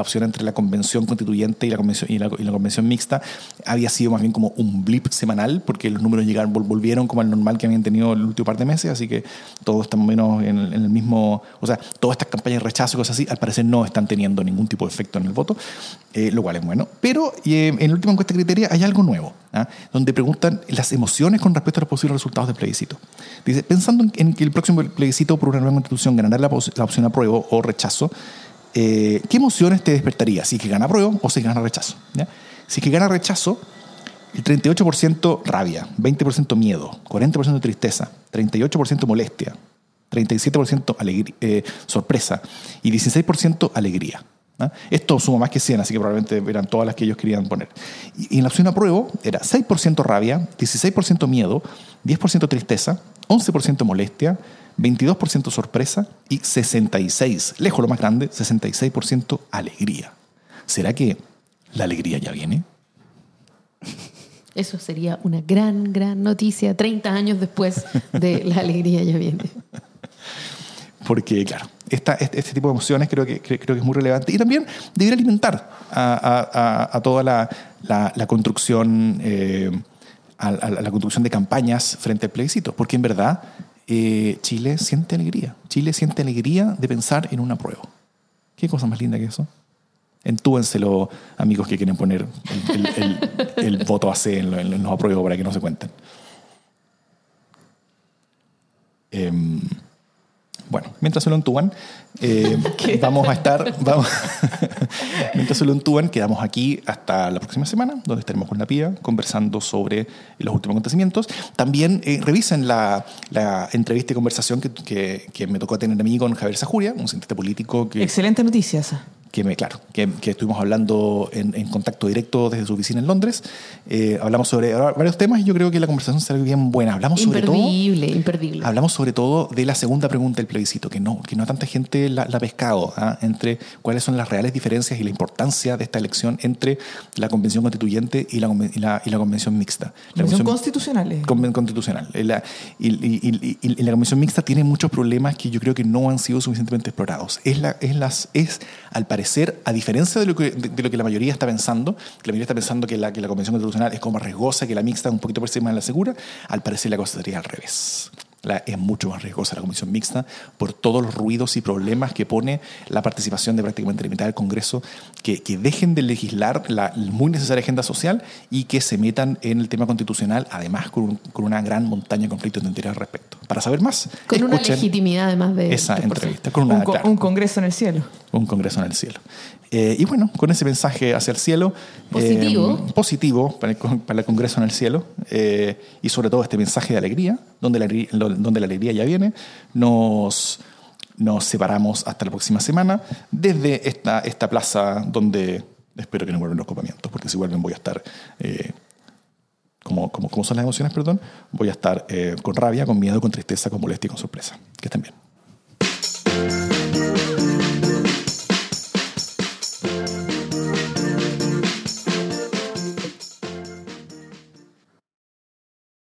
opción entre la convención constituyente y la convención, y y la convención mixta había sido más bien como un blip semanal porque los números llegaron, vol- volvieron como al normal que habían tenido el último par de meses, así que todo está menos en, el- en el mismo, o sea, todas estas campañas de rechazo y cosas así, al parecer no están teniendo ningún tipo de efecto en el voto, eh, lo cual es bueno. Pero eh, en la última encuesta criteria hay algo nuevo, ¿ah? donde preguntan las emociones con respecto a los posibles resultados del plebiscito. Dice, pensando en, que el próximo plebiscito por una nueva constitución ganará la, la opción apruebo o rechazo, eh, ¿qué emociones te despertaría? Si es que gana apruebo o si es que gana rechazo. ¿ya? Si es que gana rechazo, el 38% rabia, 20% miedo, 40% tristeza, 38% molestia, 37% alegría, eh, sorpresa y 16% alegría. ¿ah? Esto suma más que 100, así que probablemente eran todas las que ellos querían poner. Y, y en la opción apruebo era 6% rabia, 16% miedo, 10% tristeza, 11% molestia, 22% sorpresa y 66, lejos lo más grande, 66% alegría. ¿Será que la alegría ya viene? Eso sería una gran, gran noticia 30 años después de La <laughs> Alegría ya viene. Porque, claro, esta, este, este tipo de emociones creo que, cre- creo que es muy relevante. Y también debería alimentar a, a- a- a toda la, la- la construcción, eh, a, a la construcción de campañas frente al plebiscito. Porque en verdad eh, Chile siente alegría. Chile siente alegría de pensar en una prueba. ¿Qué cosa más linda que eso? Entúbenselo, amigos que quieren poner el, el- el- el <laughs> voto AC en, lo- en los apruebos para que no se cuenten. Em, bueno, mientras se lo entúan, eh, <laughs> vamos a estar, vamos, <laughs> mientras se lo entúan, quedamos aquí hasta la próxima semana, donde estaremos con la PIA conversando sobre los últimos acontecimientos. También eh, revisen la, la entrevista y conversación que, que- que me tocó tener a mí con Javier Sajuria, un cientista político que, Excelente noticia esa. Que me, claro, que, que estuvimos hablando en, en contacto directo desde su oficina en Londres. Eh, hablamos sobre varios temas y yo creo que la conversación salió bien buena. Hablamos sobre todo Imperdible, imperdible. Hablamos sobre todo de la segunda pregunta del plebiscito, que no, que no tanta gente la, ha pescado, ¿ah? entre cuáles son las reales diferencias y la importancia de esta elección entre la convención constituyente y la, y la, y la convención mixta. La Convención convención- constitucional. eh. Conven- constitucional. Eh, La- y, y- y- y- y la convención mixta tiene muchos problemas que yo creo que no han sido suficientemente explorados. Es, la, es, las, es al parecer, a diferencia de lo, que, de, de lo que la mayoría está pensando, que la mayoría está pensando que la, que la convención constitucional es como más riesgosa, que la mixta es un poquito por encima de la segura, al parecer la cosa sería al revés. La- es mucho más riesgosa la comisión mixta por todos los ruidos y problemas que pone la participación de prácticamente la mitad del Congreso, que, que dejen de legislar la muy necesaria agenda social y que se metan en el tema constitucional, además con, un- con una gran montaña de conflictos de interés al respecto. Para saber más, Con una legitimidad además de... esa 3%. entrevista. Con una, un, co- claro, un congreso en el cielo. Un congreso en el cielo. Eh, y bueno, con ese mensaje hacia el cielo. Positivo. eh, positivo para el, con- para el congreso en el cielo. eh, y sobre todo este mensaje de alegría, donde la, donde la alegría ya viene. Nos, nos separamos hasta la próxima semana desde esta, esta plaza donde espero que no vuelvan los copamientos, porque si vuelven voy a estar. como, como, como son las emociones, perdón, voy a estar con rabia, con miedo, con tristeza, con molestia y con sorpresa. Que estén bien.